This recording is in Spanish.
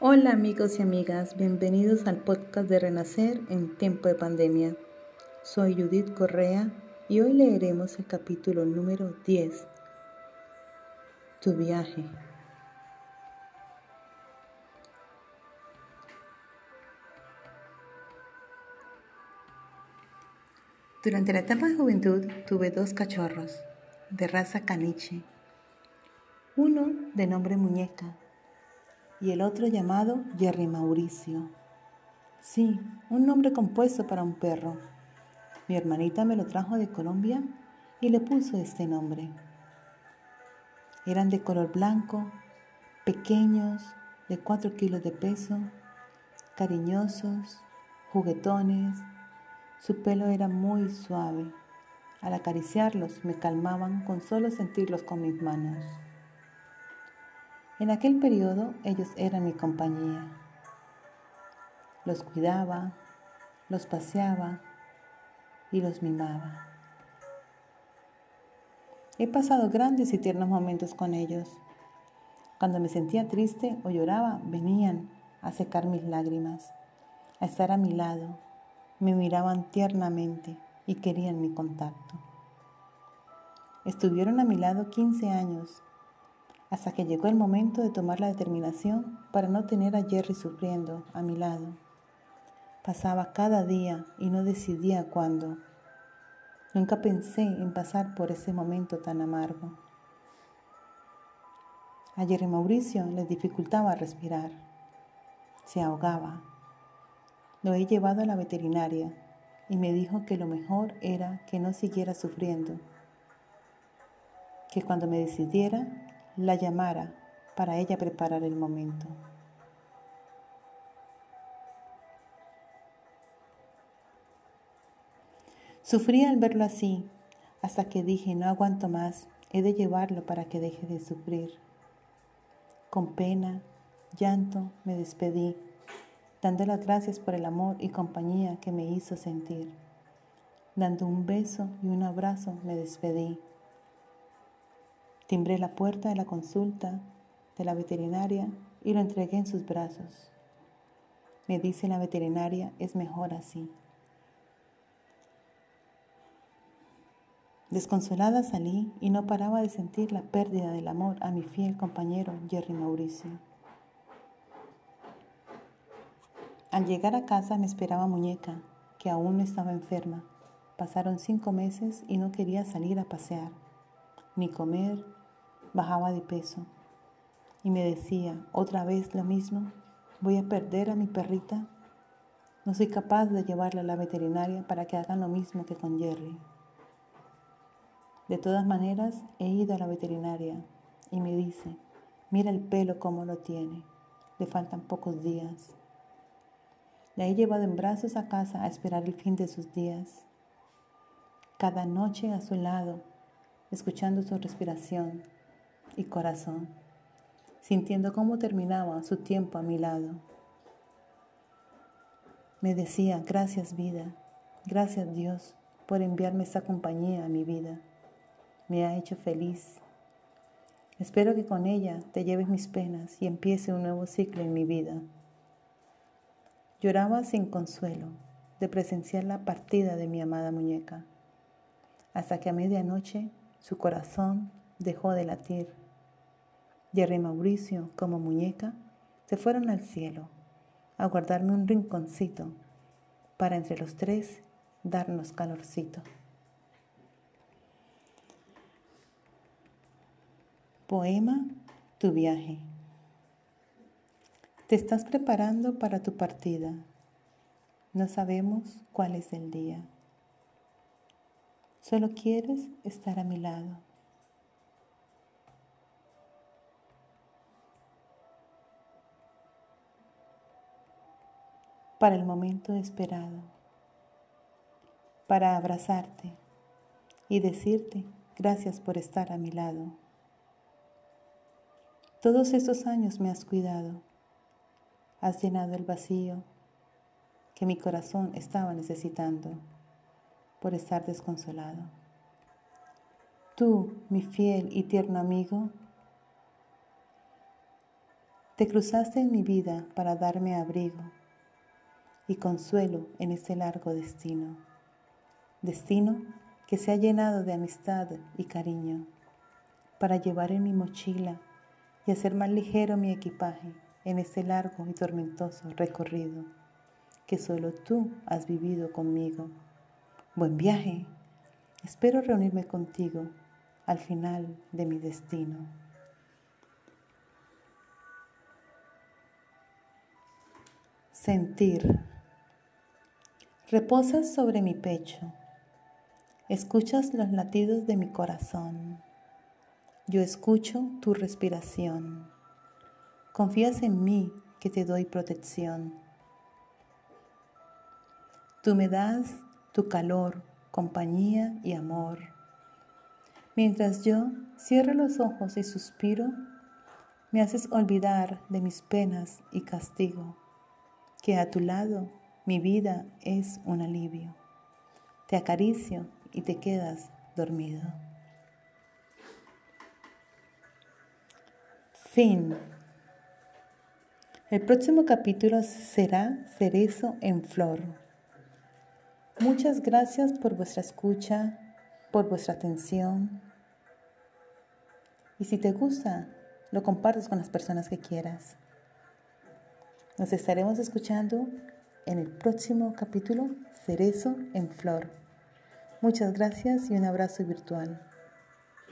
Hola amigos y amigas, bienvenidos al podcast de Renacer en tiempo de pandemia. Soy Judith Correa y hoy leeremos el capítulo número 10, Tu viaje. Durante la etapa de juventud tuve dos cachorros de raza caniche, uno de nombre Muñeca y el otro llamado Jerry Mauricio. Sí, un nombre compuesto para un perro. Mi hermanita me lo trajo de Colombia y le puso este nombre. Eran de color blanco, pequeños, de 4 kilos de peso, cariñosos, juguetones. Su pelo era muy suave. Al acariciarlos me calmaban con solo sentirlos con mis manos. En aquel periodo ellos eran mi compañía. Los cuidaba, los paseaba y los mimaba. He pasado grandes y tiernos momentos con ellos. Cuando me sentía triste o lloraba, venían a secar mis lágrimas, a estar a mi lado, me miraban tiernamente y querían mi contacto. Estuvieron a mi lado 15 años hasta que llegó el momento de tomar la determinación para no tener a Jerry sufriendo a mi lado. Pasaba cada día y no decidía cuándo. Nunca pensé en pasar por ese momento tan amargo. A Jerry Mauricio le dificultaba respirar. Se ahogaba. Lo he llevado a la veterinaria y me dijo que lo mejor era que no siguiera sufriendo, que cuando me decidiera la llamara para ella preparar el momento. Sufrí al verlo así, hasta que dije, no aguanto más, he de llevarlo para que deje de sufrir. Con pena, llanto, me despedí, dando las gracias por el amor y compañía que me hizo sentir. Dando un beso y un abrazo, me despedí. Timbré la puerta de la consulta de la veterinaria y lo entregué en sus brazos. Me dice la veterinaria, es mejor así. Desconsolada salí y no paraba de sentir la pérdida del amor a mi fiel compañero Jerry Mauricio. Al llegar a casa me esperaba Muñeca, que aún no estaba enferma. Pasaron cinco meses y no quería salir a pasear, ni comer, bajaba de peso y me decía, otra vez lo mismo, voy a perder a mi perrita. No soy capaz de llevarla a la veterinaria para que hagan lo mismo que con Jerry. De todas maneras, he ido a la veterinaria y me dice, mira el pelo como lo tiene, le faltan pocos días. La he llevado en brazos a casa a esperar el fin de sus días. Cada noche a su lado, escuchando su respiración, y corazón, sintiendo cómo terminaba su tiempo a mi lado. Me decía, gracias vida, gracias Dios por enviarme esta compañía a mi vida. Me ha hecho feliz. Espero que con ella te lleves mis penas y empiece un nuevo ciclo en mi vida. Lloraba sin consuelo de presenciar la partida de mi amada muñeca, hasta que a medianoche su corazón dejó de latir Jerry Mauricio, como muñeca, se fueron al cielo a guardarme un rinconcito para entre los tres darnos calorcito. Poema Tu viaje. Te estás preparando para tu partida. No sabemos cuál es el día. Solo quieres estar a mi lado. Para el momento esperado, para abrazarte y decirte gracias por estar a mi lado. Todos estos años me has cuidado, has llenado el vacío que mi corazón estaba necesitando por estar desconsolado. Tú, mi fiel y tierno amigo, Te cruzaste en mi vida para darme abrigo y consuelo en este largo destino. Destino que se ha llenado de amistad y cariño para llevar en mi mochila y hacer más ligero mi equipaje en este largo y tormentoso recorrido que solo tú has vivido conmigo. Buen viaje. Espero reunirme contigo al final de mi destino. Sentir. Reposas sobre mi pecho. Escuchas los latidos de mi corazón. Yo escucho tu respiración. Confías en mí que te doy protección. Tú me das tu calor, compañía y amor. Mientras yo cierro los ojos y suspiro, me haces olvidar de mis penas y castigo, que a tu lado mi vida es un alivio. Te acaricio y te quedas dormido. Fin. El próximo capítulo será Cerezo en Flor. Muchas gracias por vuestra escucha, por vuestra atención. Y si te gusta, lo compartes con las personas que quieras. Nos estaremos escuchando en el próximo capítulo Cerezo en Flor. Muchas gracias y un abrazo virtual.